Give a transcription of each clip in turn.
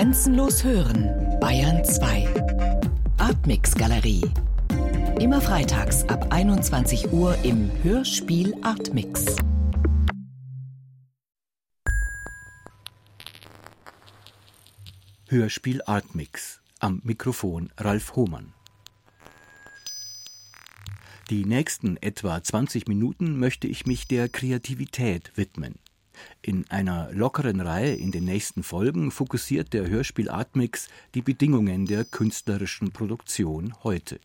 Grenzenlos hören, Bayern 2. Artmix Galerie. Immer freitags ab 21 Uhr im Hörspiel Artmix. Hörspiel Artmix. Am Mikrofon Ralf Hohmann. Die nächsten etwa 20 Minuten möchte ich mich der Kreativität widmen. In einer lockeren Reihe in den nächsten Folgen fokussiert der Hörspiel Artmix die Bedingungen der künstlerischen Produktion heute.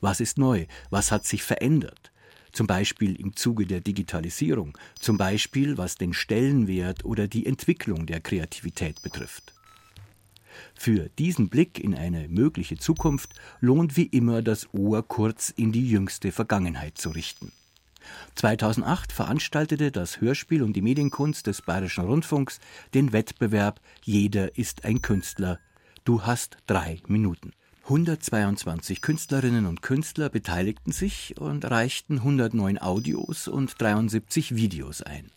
Was ist neu? Was hat sich verändert? Zum Beispiel im Zuge der Digitalisierung, zum Beispiel was den Stellenwert oder die Entwicklung der Kreativität betrifft. Für diesen Blick in eine mögliche Zukunft lohnt wie immer das Ohr kurz in die jüngste Vergangenheit zu richten. 2008 veranstaltete das Hörspiel und die Medienkunst des Bayerischen Rundfunks den Wettbewerb Jeder ist ein Künstler. Du hast drei Minuten. 122 Künstlerinnen und Künstler beteiligten sich und reichten 109 Audios und 73 Videos ein.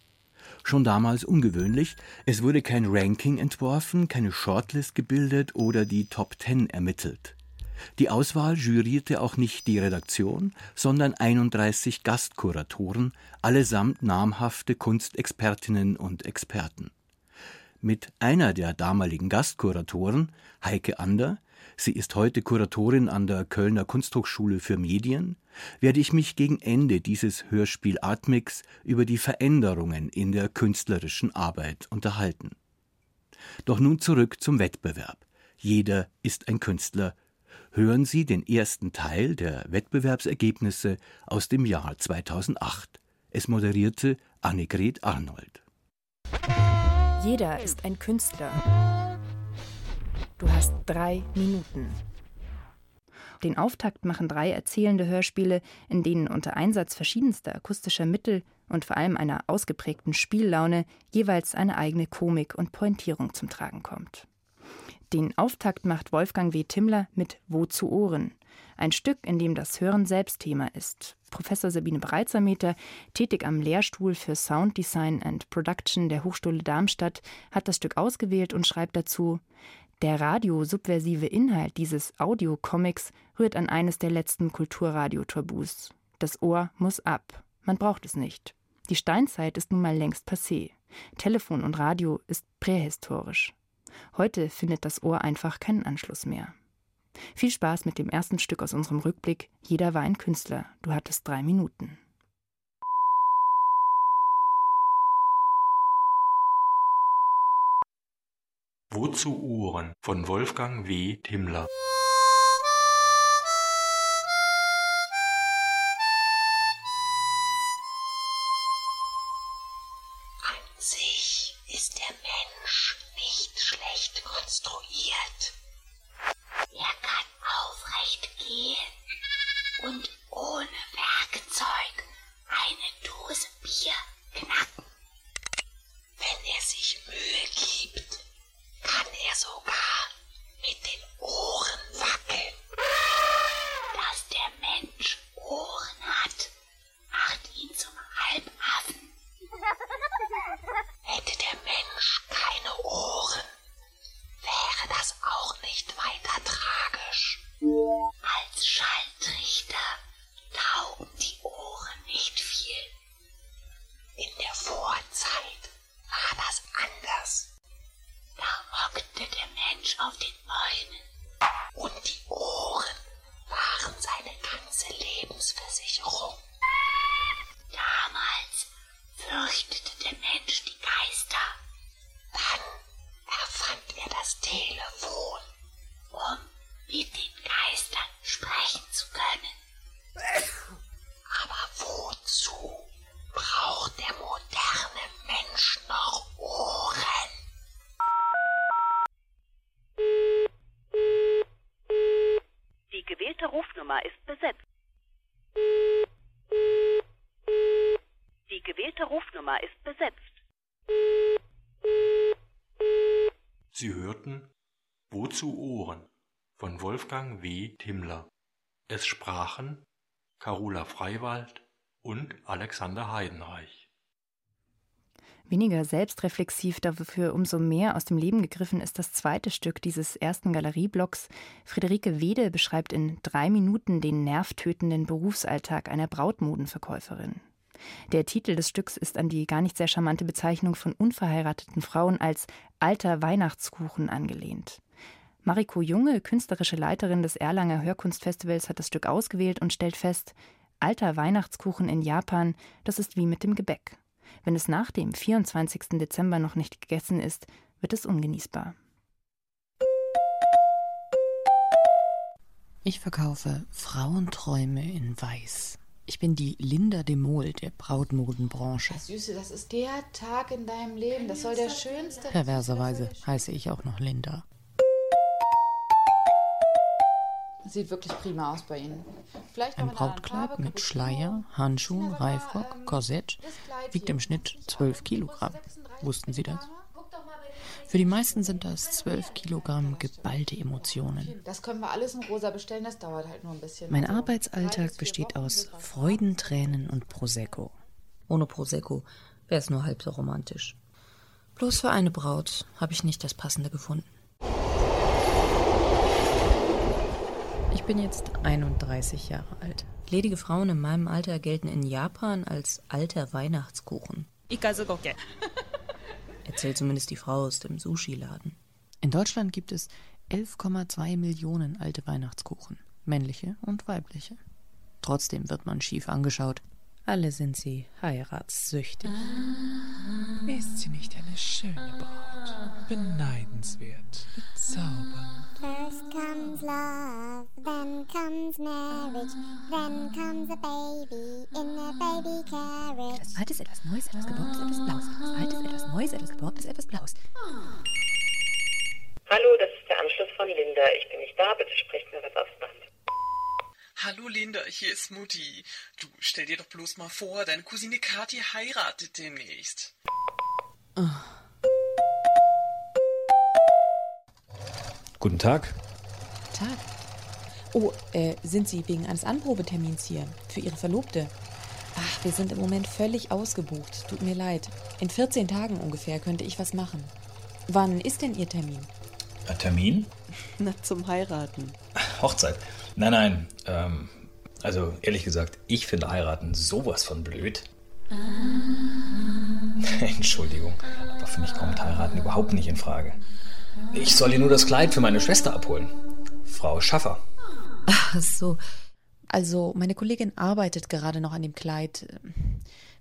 Schon damals ungewöhnlich, es wurde kein Ranking entworfen, keine Shortlist gebildet oder die Top Ten ermittelt. Die Auswahl jurierte auch nicht die Redaktion, sondern 31 Gastkuratoren, allesamt namhafte Kunstexpertinnen und Experten. Mit einer der damaligen Gastkuratoren, Heike Ander, sie ist heute Kuratorin an der Kölner Kunsthochschule für Medien, werde ich mich gegen Ende dieses Hörspiel Atmix über die Veränderungen in der künstlerischen Arbeit unterhalten. Doch nun zurück zum Wettbewerb. Jeder ist ein Künstler hören Sie den ersten Teil der Wettbewerbsergebnisse aus dem Jahr 2008. Es moderierte Annegret Arnold. Jeder ist ein Künstler. Du hast drei Minuten. Den Auftakt machen drei erzählende Hörspiele, in denen unter Einsatz verschiedenster akustischer Mittel und vor allem einer ausgeprägten Spiellaune jeweils eine eigene Komik und Pointierung zum Tragen kommt. Den Auftakt macht Wolfgang W. Timmler mit Wo zu Ohren. Ein Stück, in dem das Hören selbst Thema ist. Professor Sabine Breitsermeter, tätig am Lehrstuhl für Sound Design and Production der Hochschule Darmstadt, hat das Stück ausgewählt und schreibt dazu: Der radiosubversive Inhalt dieses Audiocomics rührt an eines der letzten Kulturradio-Tabus. Das Ohr muss ab. Man braucht es nicht. Die Steinzeit ist nun mal längst passé. Telefon und Radio ist prähistorisch. Heute findet das Ohr einfach keinen Anschluss mehr. Viel Spaß mit dem ersten Stück aus unserem Rückblick. Jeder war ein Künstler. Du hattest drei Minuten. Wozu Ohren von Wolfgang W. Timmler. W. Timmler. Es sprachen Carola Freiwald und Alexander Heidenreich. Weniger selbstreflexiv, dafür umso mehr aus dem Leben gegriffen ist das zweite Stück dieses ersten Galerieblocks. Friederike Wede beschreibt in drei Minuten den nervtötenden Berufsalltag einer Brautmodenverkäuferin. Der Titel des Stücks ist an die gar nicht sehr charmante Bezeichnung von unverheirateten Frauen als alter Weihnachtskuchen angelehnt. Mariko Junge, künstlerische Leiterin des Erlanger Hörkunstfestivals, hat das Stück ausgewählt und stellt fest, alter Weihnachtskuchen in Japan, das ist wie mit dem Gebäck. Wenn es nach dem 24. Dezember noch nicht gegessen ist, wird es ungenießbar. Ich verkaufe Frauenträume in Weiß. Ich bin die Linda de Mol der Brautmodenbranche. Süße, das ist der Tag in deinem Leben. Das soll der schönste. Perverserweise heiße ich auch noch Linda. Sieht wirklich prima aus bei Ihnen. Ein Brautkleid mit Schleier, Handschuhen, Reifrock, ähm, Korsett wiegt im Schnitt 12 Kilogramm. Wussten Sie das? Für die meisten sind das 12 Kilogramm geballte Emotionen. Das können wir alles in rosa bestellen, das dauert halt nur ein bisschen. Mein also, Arbeitsalltag besteht aus Freudentränen und Prosecco. Ohne Prosecco wäre es nur halb so romantisch. Bloß für eine Braut habe ich nicht das Passende gefunden. Ich bin jetzt 31 Jahre alt. Ledige Frauen in meinem Alter gelten in Japan als alter Weihnachtskuchen. Erzählt zumindest die Frau aus dem Sushi-Laden. In Deutschland gibt es 11,2 Millionen alte Weihnachtskuchen, männliche und weibliche. Trotzdem wird man schief angeschaut. Alle sind sie heiratssüchtig. Ist sie nicht eine schöne Braut? Beneidenswert, bezaubernd. First comes love, then comes marriage, then comes a baby in a baby carriage. Etwas Altes, etwas Neues, etwas Geborgtes, etwas Blaues. Etwas Altes, etwas Neues, etwas Geborgtes, etwas Blaues. Hallo, das ist der Anschluss von Linda. Ich bin nicht da, bitte sprecht mir was aufs Band. Hallo Linda, hier ist Mutti. Du stell dir doch bloß mal vor, deine Cousine Kathi heiratet demnächst. Oh. Guten Tag. Tag. Oh, äh, sind Sie wegen eines Anprobetermins hier? Für Ihre Verlobte? Ach, wir sind im Moment völlig ausgebucht. Tut mir leid. In 14 Tagen ungefähr könnte ich was machen. Wann ist denn Ihr Termin? Ein Termin? Na, zum Heiraten. Hochzeit. Nein, nein. Ähm, also ehrlich gesagt, ich finde heiraten sowas von blöd. Entschuldigung, aber für mich kommt heiraten überhaupt nicht in Frage. Ich soll ihr nur das Kleid für meine Schwester abholen. Frau Schaffer. Ach so. Also, meine Kollegin arbeitet gerade noch an dem Kleid.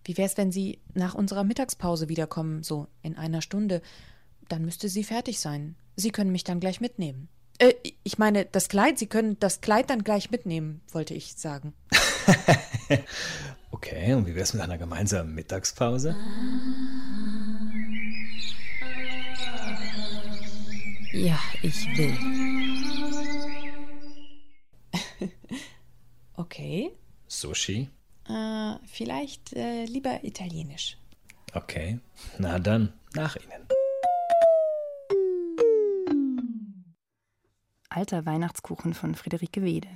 Wie wär's, wenn Sie nach unserer Mittagspause wiederkommen, so in einer Stunde? Dann müsste sie fertig sein. Sie können mich dann gleich mitnehmen. Äh, ich meine, das Kleid, Sie können das Kleid dann gleich mitnehmen, wollte ich sagen. okay, und wie wär's mit einer gemeinsamen Mittagspause? Ja, ich will. okay. Sushi? Äh, vielleicht äh, lieber italienisch. Okay, na dann, nach Ihnen. Alter Weihnachtskuchen von Friederike Wede.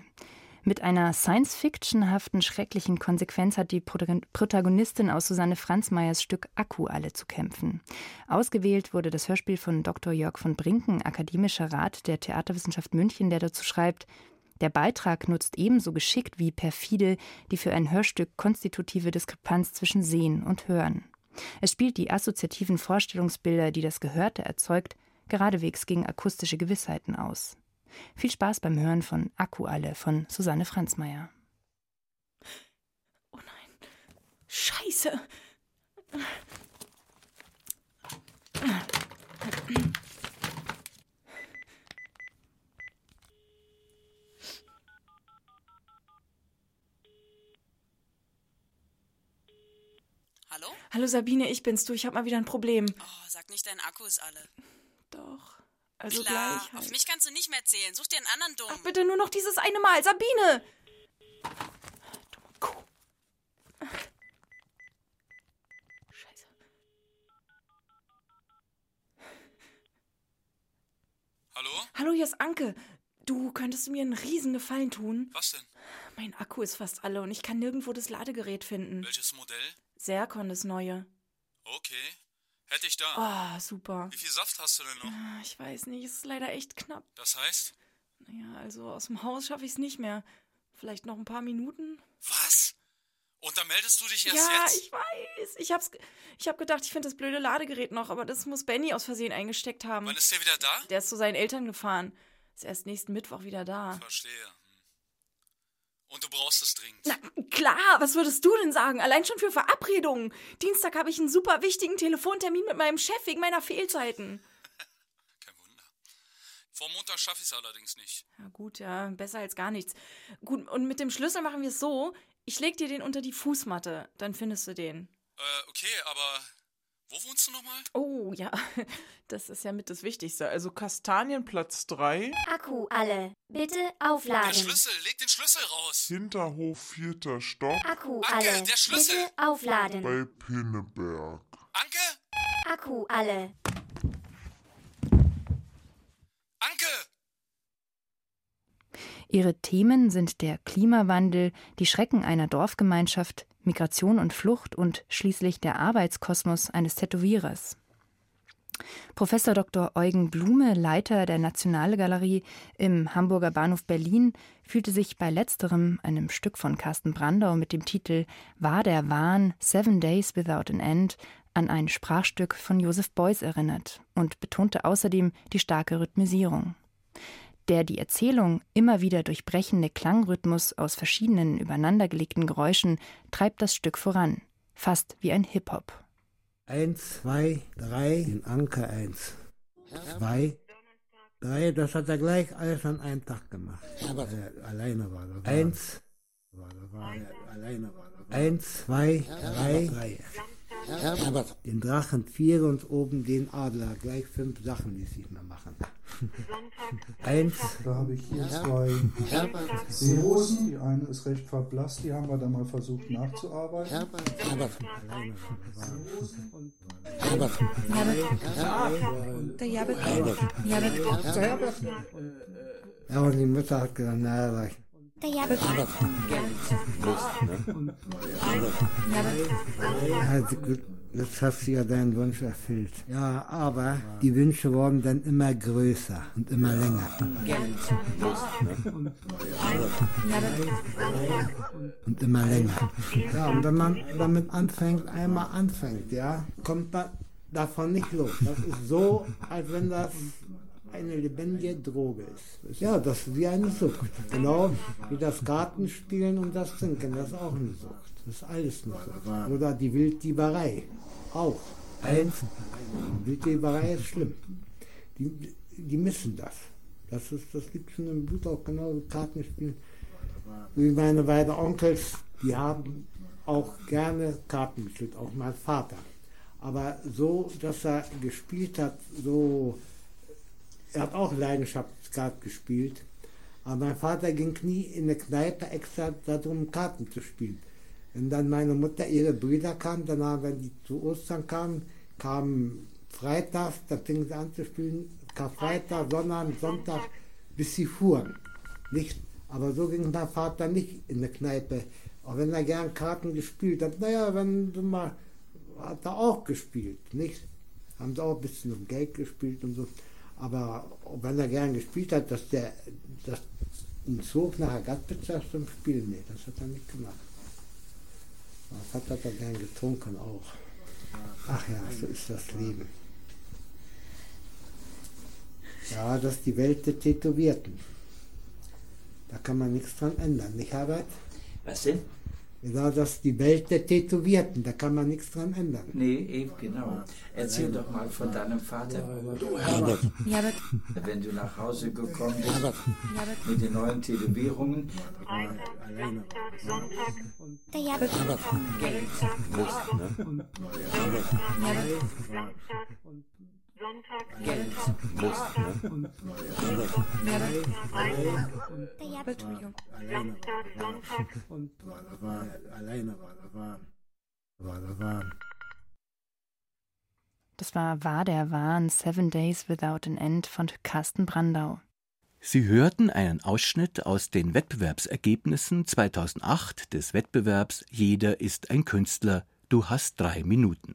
Mit einer Science-Fiction-haften, schrecklichen Konsequenz hat die Protagonistin aus Susanne Franzmeyers Stück Akku alle zu kämpfen. Ausgewählt wurde das Hörspiel von Dr. Jörg von Brinken, akademischer Rat der Theaterwissenschaft München, der dazu schreibt, der Beitrag nutzt ebenso geschickt wie perfide die für ein Hörstück konstitutive Diskrepanz zwischen Sehen und Hören. Es spielt die assoziativen Vorstellungsbilder, die das Gehörte erzeugt, geradewegs gegen akustische Gewissheiten aus. Viel Spaß beim Hören von Akku alle von Susanne Franzmeier. Oh nein. Scheiße. Hallo? Hallo Sabine, ich bin's du. Ich hab mal wieder ein Problem. Oh, sag nicht, dein Akku ist alle. Doch. Also Klar, gleich. Halt. Auf mich kannst du nicht mehr zählen. Such dir einen anderen Dumm. Ach, bitte nur noch dieses eine Mal. Sabine! Dumme Kuh. Scheiße. Hallo? Hallo, hier ist Anke. Du könntest mir einen riesen Gefallen tun. Was denn? Mein Akku ist fast alle und ich kann nirgendwo das Ladegerät finden. Welches Modell? Serkon, das neue. Okay. Hätte ich da. Ah, super. Wie viel Saft hast du denn noch? Ah, Ich weiß nicht, es ist leider echt knapp. Das heißt? Naja, also aus dem Haus schaffe ich es nicht mehr. Vielleicht noch ein paar Minuten? Was? Und da meldest du dich erst ja, jetzt? ich weiß. Ich hab's, ich hab gedacht, ich finde das blöde Ladegerät noch, aber das muss Benny aus Versehen eingesteckt haben. Wann ist der wieder da? Der ist zu seinen Eltern gefahren. Ist erst nächsten Mittwoch wieder da. Verstehe. Und du brauchst es dringend. Na, klar, was würdest du denn sagen? Allein schon für Verabredungen. Dienstag habe ich einen super wichtigen Telefontermin mit meinem Chef wegen meiner Fehlzeiten. Vor Montag schaffe ich es allerdings nicht. Ja, gut, ja, besser als gar nichts. Gut, und mit dem Schlüssel machen wir es so: Ich leg dir den unter die Fußmatte, dann findest du den. Äh, okay, aber wo wohnst du nochmal? Oh, ja, das ist ja mit das Wichtigste. Also Kastanienplatz 3. Akku alle. Bitte Der aufladen. Schlüssel, leg den Schlüssel raus. Hinterhof, vierter Stock. Akku Anke, alle. der Schlüssel. Bitte aufladen. Bei Pinneberg. Anke? Akku alle. Anke! Ihre Themen sind der Klimawandel, die Schrecken einer Dorfgemeinschaft, Migration und Flucht und schließlich der Arbeitskosmos eines Tätowierers. Professor Dr. Eugen Blume, Leiter der Nationalgalerie im Hamburger Bahnhof Berlin, fühlte sich bei letzterem, einem Stück von Carsten Brandau mit dem Titel War der Wahn Seven Days Without an End an ein Sprachstück von Joseph Beuys erinnert und betonte außerdem die starke Rhythmisierung. Der die Erzählung immer wieder durchbrechende Klangrhythmus aus verschiedenen übereinandergelegten Geräuschen treibt das Stück voran, fast wie ein Hip-Hop. Eins, zwei, drei, in Anker eins. Zwei, drei, das hat er gleich alles an einem Tag gemacht. Aber er alleine war das. Eins, war das war er alleine war das. Eins, zwei, drei, drei. Den Drachen vier und oben den Adler. Gleich fünf Sachen ließ ich mal machen. Eins. Da habe ich hier zwei Seerosen. Die eine ist recht verblasst, die haben wir dann mal versucht nachzuarbeiten. Der Jabet. Jabet. Ja, und die Mutter hat gesagt, naja, sag ich. Der Jabet. Ja, gut, jetzt hast du ja deinen Wunsch erfüllt. Ja, aber die Wünsche wurden dann immer größer und immer länger. Und immer länger. Ja, und wenn man damit anfängt, einmal anfängt, ja, kommt man davon nicht los. Das ist so, als wenn das eine lebendige Droge ist. Ja, das ist wie eine Sucht. Genau wie das Kartenspielen und das Trinken, das ist auch eine Sucht. Das ist alles eine Sucht. Oder die Wilddieberei. Auch. Wilddieberei ist schlimm. Die, die missen das. Das, ist, das gibt schon im Blut auch genau wie Kartenspielen. Wie meine beiden Onkels, die haben auch gerne Karten gespielt, auch mein Vater. Aber so, dass er gespielt hat, so er hat auch Leidenschaftskart gespielt. Aber mein Vater ging nie in eine Kneipe extra darum, Karten zu spielen. Wenn dann meine Mutter, ihre Brüder kamen, danach, wenn die zu Ostern kamen, kamen freitags, da fingen sie an zu spielen, Karfreitag, Sonnabend, Sonntag, bis sie fuhren. Nicht, aber so ging mein Vater nicht in eine Kneipe. Auch wenn er gern Karten gespielt hat. Naja, wenn du mal, hat er auch gespielt, nicht? Haben sie auch ein bisschen um Geld gespielt und so. Aber wenn er gern gespielt hat, dass der dass ihn zog nach Agatpizza zum Spielen, nee, das hat er nicht gemacht. Das hat er gern getrunken auch. Ach ja, so ist das Leben. Ja, das ist die Welt der Tätowierten. Da kann man nichts dran ändern, nicht Herbert? Was denn? Genau, das ist die Welt der Tätowierten, da kann man nichts dran ändern. Nee, eben genau. Erzähl doch mal von deinem Vater. Du, Herbert. Herbert. Wenn du nach Hause gekommen bist mit den neuen Tätowierungen. Der Jabet. Der Jabet. Entschuldigung. Und war alleine war, da war, war, da war. Das war War der Wahn Seven Days Without an End von Carsten Brandau. Sie hörten einen Ausschnitt aus den Wettbewerbsergebnissen 2008 des Wettbewerbs Jeder ist ein Künstler, du hast drei Minuten.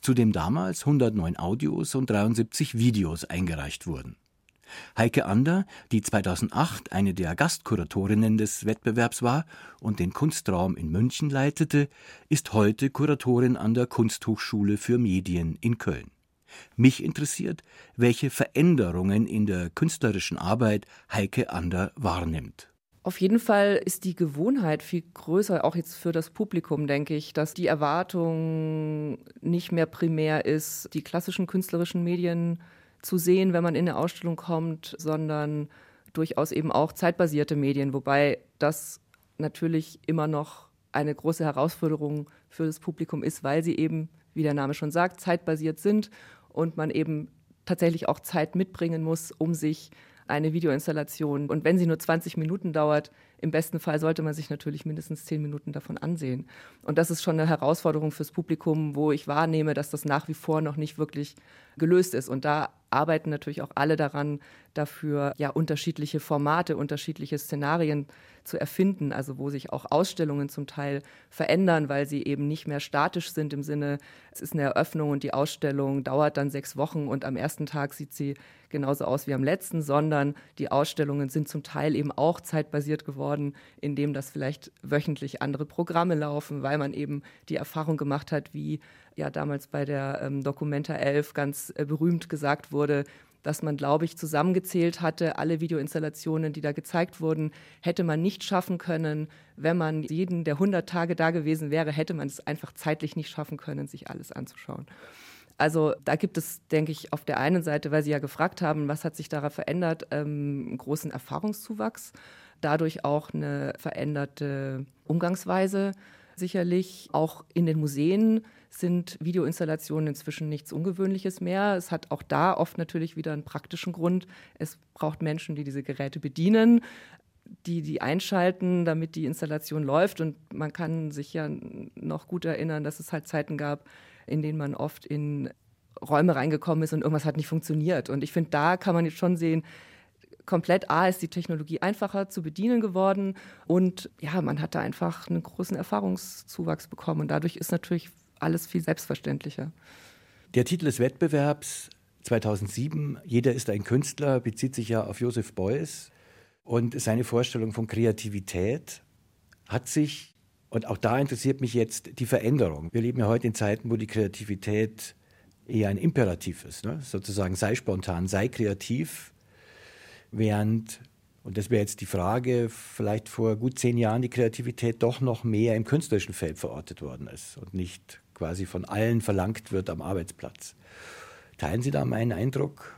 Zu dem damals 109 Audios und 73 Videos eingereicht wurden. Heike Ander, die 2008 eine der Gastkuratorinnen des Wettbewerbs war und den Kunstraum in München leitete, ist heute Kuratorin an der Kunsthochschule für Medien in Köln. Mich interessiert, welche Veränderungen in der künstlerischen Arbeit Heike Ander wahrnimmt. Auf jeden Fall ist die Gewohnheit viel größer, auch jetzt für das Publikum, denke ich, dass die Erwartung nicht mehr primär ist, die klassischen künstlerischen Medien zu sehen, wenn man in eine Ausstellung kommt, sondern durchaus eben auch zeitbasierte Medien, wobei das natürlich immer noch eine große Herausforderung für das Publikum ist, weil sie eben, wie der Name schon sagt, zeitbasiert sind und man eben tatsächlich auch Zeit mitbringen muss, um sich eine Videoinstallation. Und wenn sie nur 20 Minuten dauert, im besten Fall sollte man sich natürlich mindestens 10 Minuten davon ansehen. Und das ist schon eine Herausforderung fürs Publikum, wo ich wahrnehme, dass das nach wie vor noch nicht wirklich gelöst ist. Und da arbeiten natürlich auch alle daran, dafür ja unterschiedliche Formate, unterschiedliche Szenarien zu erfinden, also wo sich auch Ausstellungen zum Teil verändern, weil sie eben nicht mehr statisch sind im Sinne, es ist eine Eröffnung und die Ausstellung dauert dann sechs Wochen und am ersten Tag sieht sie genauso aus wie am letzten, sondern die Ausstellungen sind zum Teil eben auch zeitbasiert geworden, indem das vielleicht wöchentlich andere Programme laufen, weil man eben die Erfahrung gemacht hat, wie ja damals bei der ähm, Documenta 11 ganz äh, berühmt gesagt wurde, dass man, glaube ich, zusammengezählt hatte, alle Videoinstallationen, die da gezeigt wurden, hätte man nicht schaffen können. Wenn man jeden der 100 Tage da gewesen wäre, hätte man es einfach zeitlich nicht schaffen können, sich alles anzuschauen. Also da gibt es, denke ich, auf der einen Seite, weil Sie ja gefragt haben, was hat sich daran verändert, ähm, großen Erfahrungszuwachs, dadurch auch eine veränderte Umgangsweise sicherlich. Auch in den Museen sind Videoinstallationen inzwischen nichts Ungewöhnliches mehr. Es hat auch da oft natürlich wieder einen praktischen Grund. Es braucht Menschen, die diese Geräte bedienen die die einschalten, damit die Installation läuft. Und man kann sich ja noch gut erinnern, dass es halt Zeiten gab, in denen man oft in Räume reingekommen ist und irgendwas hat nicht funktioniert. Und ich finde, da kann man jetzt schon sehen, komplett A ist die Technologie einfacher zu bedienen geworden und ja, man hat da einfach einen großen Erfahrungszuwachs bekommen und dadurch ist natürlich alles viel selbstverständlicher. Der Titel des Wettbewerbs 2007, Jeder ist ein Künstler, bezieht sich ja auf Joseph Beuys und seine Vorstellung von Kreativität hat sich, und auch da interessiert mich jetzt die Veränderung. Wir leben ja heute in Zeiten, wo die Kreativität eher ein Imperativ ist, ne? sozusagen sei spontan, sei kreativ, während, und das wäre jetzt die Frage, vielleicht vor gut zehn Jahren die Kreativität doch noch mehr im künstlerischen Feld verortet worden ist und nicht quasi von allen verlangt wird am Arbeitsplatz. Teilen Sie da meinen Eindruck?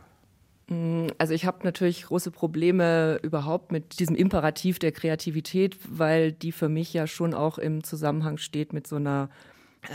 Mm, also ich habe natürlich große Probleme überhaupt mit diesem Imperativ der Kreativität, weil die für mich ja schon auch im Zusammenhang steht mit so einer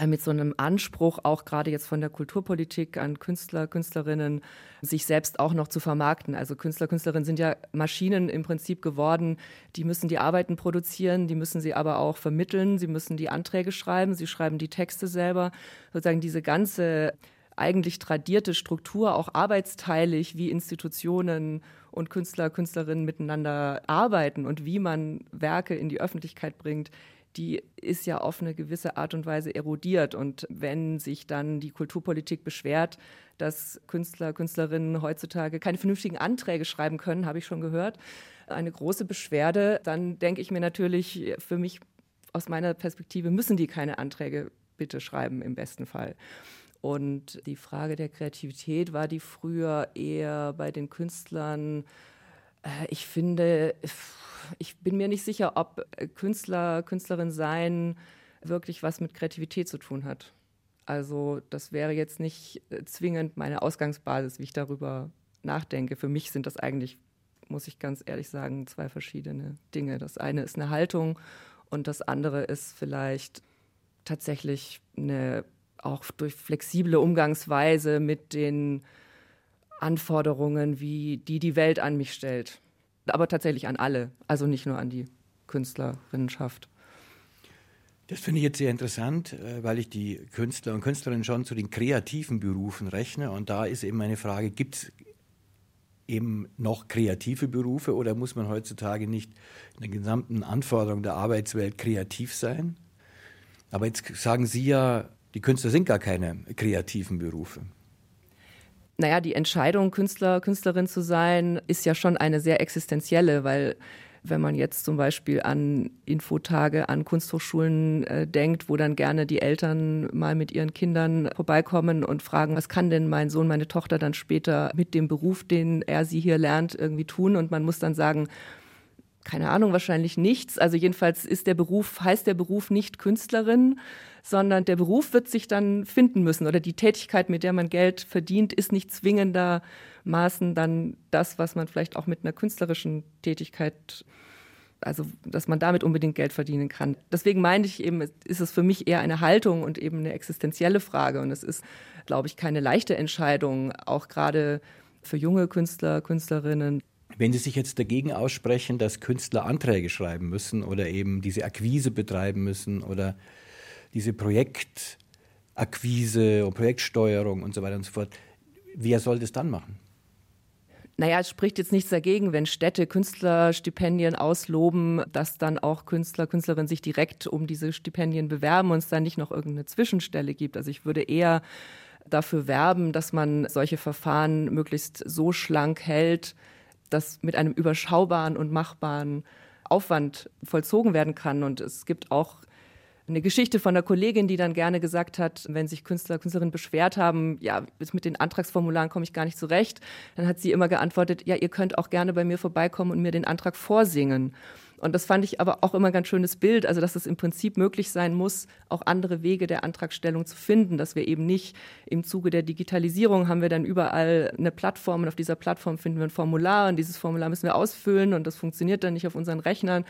mit so einem Anspruch, auch gerade jetzt von der Kulturpolitik an Künstler, Künstlerinnen, sich selbst auch noch zu vermarkten. Also Künstler, Künstlerinnen sind ja Maschinen im Prinzip geworden. Die müssen die Arbeiten produzieren, die müssen sie aber auch vermitteln, sie müssen die Anträge schreiben, sie schreiben die Texte selber. Sozusagen diese ganze eigentlich tradierte Struktur, auch arbeitsteilig, wie Institutionen und Künstler, Künstlerinnen miteinander arbeiten und wie man Werke in die Öffentlichkeit bringt, die ist ja auf eine gewisse Art und Weise erodiert. Und wenn sich dann die Kulturpolitik beschwert, dass Künstler, Künstlerinnen heutzutage keine vernünftigen Anträge schreiben können, habe ich schon gehört, eine große Beschwerde, dann denke ich mir natürlich, für mich aus meiner Perspektive müssen die keine Anträge bitte schreiben im besten Fall. Und die Frage der Kreativität war die früher eher bei den Künstlern, ich finde, ich bin mir nicht sicher, ob Künstler, Künstlerin sein wirklich was mit Kreativität zu tun hat. Also das wäre jetzt nicht äh, zwingend meine Ausgangsbasis, wie ich darüber nachdenke. Für mich sind das eigentlich, muss ich ganz ehrlich sagen, zwei verschiedene Dinge. Das eine ist eine Haltung und das andere ist vielleicht tatsächlich eine auch durch flexible Umgangsweise mit den Anforderungen, wie die die Welt an mich stellt aber tatsächlich an alle, also nicht nur an die Künstlerinnenschaft. Das finde ich jetzt sehr interessant, äh, weil ich die Künstler und Künstlerinnen schon zu den kreativen Berufen rechne. Und da ist eben meine Frage, gibt es eben noch kreative Berufe oder muss man heutzutage nicht in den gesamten Anforderungen der Arbeitswelt kreativ sein? Aber jetzt sagen Sie ja, Die Künstler sind gar keine kreativen Berufe. Naja, die Entscheidung, Künstler, Künstlerin zu sein, ist ja schon eine sehr existenzielle, weil wenn man jetzt zum Beispiel an Infotage an Kunsthochschulen äh, denkt, wo dann gerne die Eltern mal mit ihren Kindern vorbeikommen und fragen, was kann denn mein Sohn, meine Tochter dann später mit dem Beruf, den er sie hier lernt, irgendwie tun? Und man muss dann sagen, keine Ahnung, wahrscheinlich nichts. Also jedenfalls ist der Beruf, heißt der Beruf nicht Künstlerin, sondern der Beruf wird sich dann finden müssen oder die Tätigkeit, mit der man Geld verdient, ist nicht zwingendermaßen dann das, was man vielleicht auch mit einer künstlerischen Tätigkeit also dass man damit unbedingt Geld verdienen kann. Deswegen meine ich eben, ist es für mich eher eine Haltung und eben eine existenzielle Frage. Und es ist, glaube ich, keine leichte Entscheidung, auch gerade für junge Künstler, Künstlerinnen. Wenn Sie sich jetzt dagegen aussprechen, dass Künstler Anträge schreiben müssen oder eben diese Akquise betreiben müssen oder diese Projektakquise und Projektsteuerung und so weiter und so fort, wer soll das dann machen? Naja, es spricht jetzt nichts dagegen, wenn Städte Künstlerstipendien ausloben, dass dann auch Künstler, Künstlerinnen sich direkt um diese Stipendien bewerben und es dann nicht noch irgendeine Zwischenstelle gibt. Also ich würde eher dafür werben, dass man solche Verfahren möglichst so schlank hält, dass mit einem überschaubaren und machbaren Aufwand vollzogen werden kann. Und es gibt auch eine Geschichte von einer Kollegin, die dann gerne gesagt hat, wenn sich Künstler, Künstlerinnen beschwert haben, ja, mit den Antragsformularen komme ich gar nicht zurecht, dann hat sie immer geantwortet, ja, ihr könnt auch gerne bei mir vorbeikommen und mir den Antrag vorsingen. Und das fand ich aber auch immer ein ganz schönes Bild, also dass es im Prinzip möglich sein muss, auch andere Wege der Antragstellung zu finden, dass wir eben nicht im Zuge der Digitalisierung haben wir dann überall eine Plattform und auf dieser Plattform finden wir ein Formular und dieses Formular müssen wir ausfüllen und das funktioniert dann nicht auf unseren Rechnern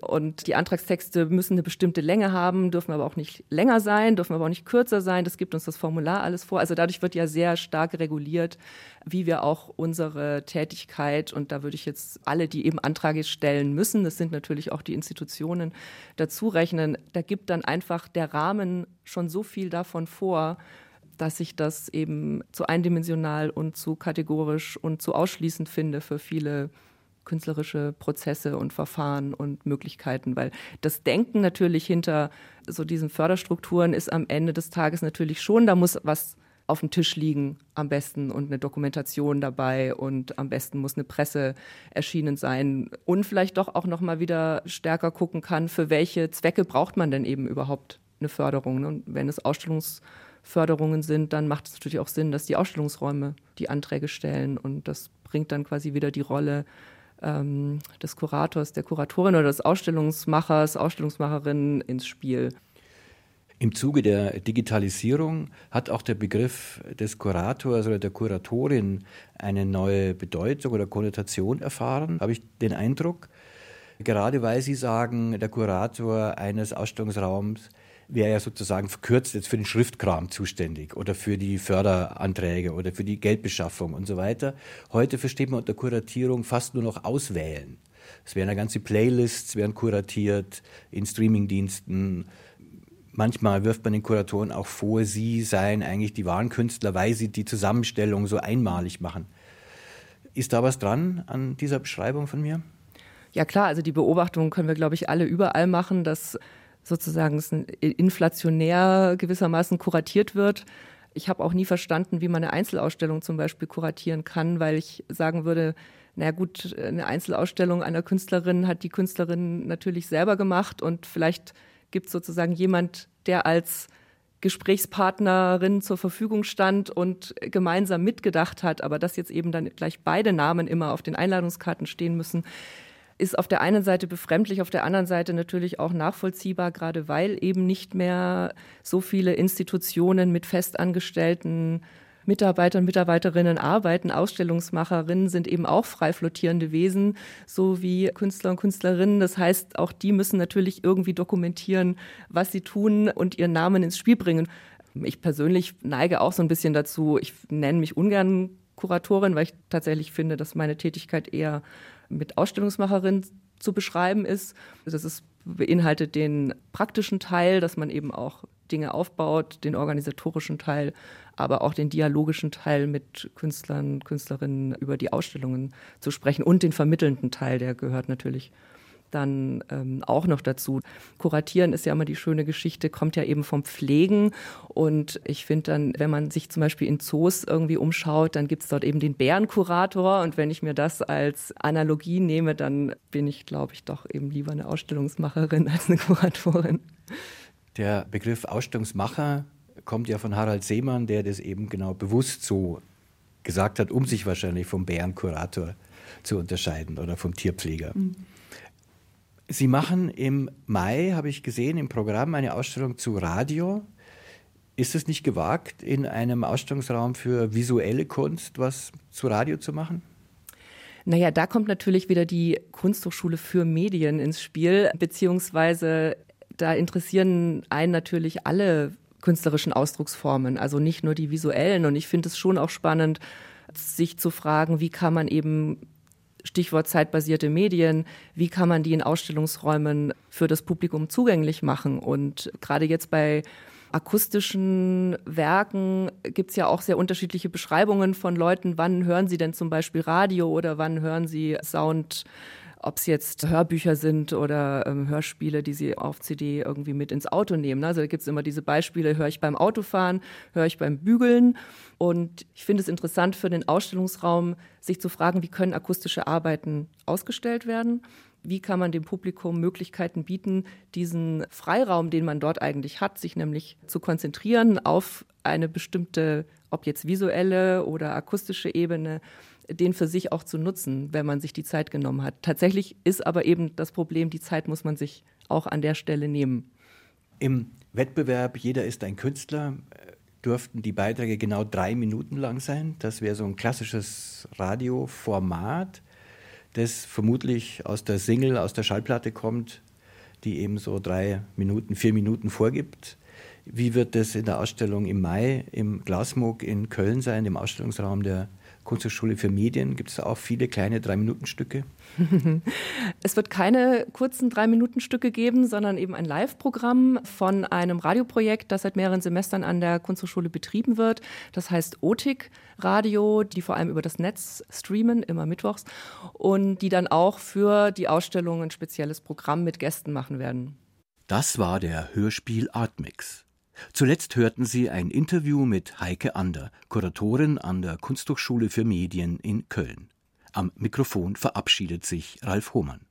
und die Antragstexte müssen eine bestimmte Länge haben, dürfen aber auch nicht länger sein, dürfen aber auch nicht kürzer sein, das gibt uns das Formular alles vor. Also dadurch wird ja sehr stark reguliert, wie wir auch unsere Tätigkeit und da würde ich jetzt alle, die eben Anträge stellen müssen, das sind natürlich auch die Institutionen, dazu rechnen. Da gibt dann einfach der Rahmen schon so viel davon vor, dass ich das eben zu eindimensional und zu kategorisch und zu ausschließend finde für viele künstlerische Prozesse und Verfahren und Möglichkeiten, weil das Denken natürlich hinter so diesen Förderstrukturen ist am Ende des Tages natürlich schon, da muss was auf dem Tisch liegen am besten und eine Dokumentation dabei und am besten muss eine Presse erschienen sein und vielleicht doch auch noch mal wieder stärker gucken kann, für welche Zwecke braucht man denn eben überhaupt eine Förderung. Ne? Und wenn es Ausstellungsförderungen sind, dann macht es natürlich auch Sinn, dass die Ausstellungsräume die Anträge stellen und das bringt dann quasi wieder die Rolle ähm, des Kurators, der Kuratorin oder des Ausstellungsmachers, Ausstellungsmacherin ins Spiel. Im Zuge der Digitalisierung hat auch der Begriff des Kurators oder der Kuratorin eine neue Bedeutung oder Konnotation erfahren, habe ich den Eindruck. Gerade weil Sie sagen, der Kurator eines Ausstellungsraums wäre ja sozusagen verkürzt jetzt für den Schriftkram zuständig oder für die Förderanträge oder für die Geldbeschaffung und so weiter. Heute versteht man unter Kuratierung fast nur noch auswählen. Es werden ja ganze Playlists werden kuratiert in Streamingdiensten Manchmal wirft man den Kuratoren auch vor, sie seien eigentlich die wahren Künstler, weil sie die Zusammenstellung so einmalig machen. Ist da was dran an dieser Beschreibung von mir? Ja klar, also die Beobachtung können wir, glaube ich, alle überall machen, dass sozusagen es inflationär gewissermaßen kuratiert wird. Ich habe auch nie verstanden, wie man eine Einzelausstellung zum Beispiel kuratieren kann, weil ich sagen würde, na gut, eine Einzelausstellung einer Künstlerin hat die Künstlerin natürlich selber gemacht und vielleicht gibt es sozusagen jemand, der als Gesprächspartnerin zur Verfügung stand und gemeinsam mitgedacht hat, aber dass jetzt eben dann gleich beide Namen immer auf den Einladungskarten stehen müssen, ist auf der einen Seite befremdlich, auf der anderen Seite natürlich auch nachvollziehbar, gerade weil eben nicht mehr so viele Institutionen mit festangestellten Mitarbeiter und Mitarbeiterinnen arbeiten. Ausstellungsmacherinnen sind eben auch frei flottierende Wesen, so wie Künstler und Künstlerinnen. Das heißt, auch die müssen natürlich irgendwie dokumentieren, was sie tun und ihren Namen ins Spiel bringen. Ich persönlich neige auch so ein bisschen dazu, ich nenne mich ungern Kuratorin, weil ich tatsächlich finde, dass meine Tätigkeit eher mit Ausstellungsmacherin zu beschreiben ist. Das ist, beinhaltet den praktischen Teil, dass man eben auch Dinge aufbaut, den organisatorischen Teil, aber auch den dialogischen Teil mit Künstlern, Künstlerinnen über die Ausstellungen zu sprechen und den vermittelnden Teil, der gehört natürlich dann ähm, auch noch dazu. Kuratieren ist ja immer die schöne Geschichte, kommt ja eben vom Pflegen. Und ich finde dann, wenn man sich zum Beispiel in Zoos irgendwie umschaut, dann gibt es dort eben den Bärenkurator. Und wenn ich mir das als Analogie nehme, dann bin ich, glaube ich, doch eben lieber eine Ausstellungsmacherin als eine Kuratorin. Der Begriff Ausstellungsmacher kommt ja von Harald Seemann, der das eben genau bewusst so gesagt hat, um sich wahrscheinlich vom Bärenkurator zu unterscheiden oder vom Tierpfleger. Mhm. Sie machen im Mai, habe ich gesehen, im Programm eine Ausstellung zu Radio. Ist es nicht gewagt, in einem Ausstellungsraum für visuelle Kunst was zu Radio zu machen? Naja, da kommt natürlich wieder die Kunsthochschule für Medien ins Spiel, beziehungsweise da interessieren einen natürlich alle künstlerischen Ausdrucksformen, also nicht nur die visuellen. Und ich finde es schon auch spannend, sich zu fragen, wie kann man eben Stichwort zeitbasierte Medien, wie kann man die in Ausstellungsräumen für das Publikum zugänglich machen? Und gerade jetzt bei akustischen Werken gibt es ja auch sehr unterschiedliche Beschreibungen von Leuten, wann hören sie denn zum Beispiel Radio oder wann hören sie Sound ob es jetzt Hörbücher sind oder ähm, Hörspiele, die sie auf CD irgendwie mit ins Auto nehmen. Also da gibt es immer diese Beispiele, höre ich beim Autofahren, höre ich beim Bügeln. Und ich finde es interessant für den Ausstellungsraum, sich zu fragen, wie können akustische Arbeiten ausgestellt werden? Wie kann man dem Publikum Möglichkeiten bieten, diesen Freiraum, den man dort eigentlich hat, sich nämlich zu konzentrieren auf eine bestimmte, ob jetzt visuelle oder akustische Ebene, den für sich auch zu nutzen, wenn man sich die Zeit genommen hat. Tatsächlich ist aber eben das Problem, die Zeit muss man sich auch an der Stelle nehmen. Im Wettbewerb Jeder ist ein Künstler äh, dürften die Beiträge genau drei Minuten lang sein. Das wäre so ein klassisches Radioformat, das vermutlich aus der Single, aus der Schallplatte kommt, die eben so drei Minuten, vier Minuten vorgibt. Wie wird das in der Ausstellung im Mai im Glasmog in Köln sein, im Ausstellungsraum der Kunsthochschule für Medien gibt es auch viele kleine Drei-Minuten-Stücke? Es wird keine kurzen Drei-Minuten-Stücke geben, sondern eben ein Live-Programm von einem Radioprojekt, das seit mehreren Semestern an der Kunsthochschule betrieben wird. Das heißt OTIC Radio, die vor allem über das Netz streamen, immer mittwochs, und die dann auch für die Ausstellung ein spezielles Programm mit Gästen machen werden. Das war der Hörspiel Artmix. Zuletzt hörten Sie ein Interview mit Heike Ander, Kuratorin an der Kunsthochschule für Medien in Köln. Am Mikrofon verabschiedet sich Ralf Hohmann.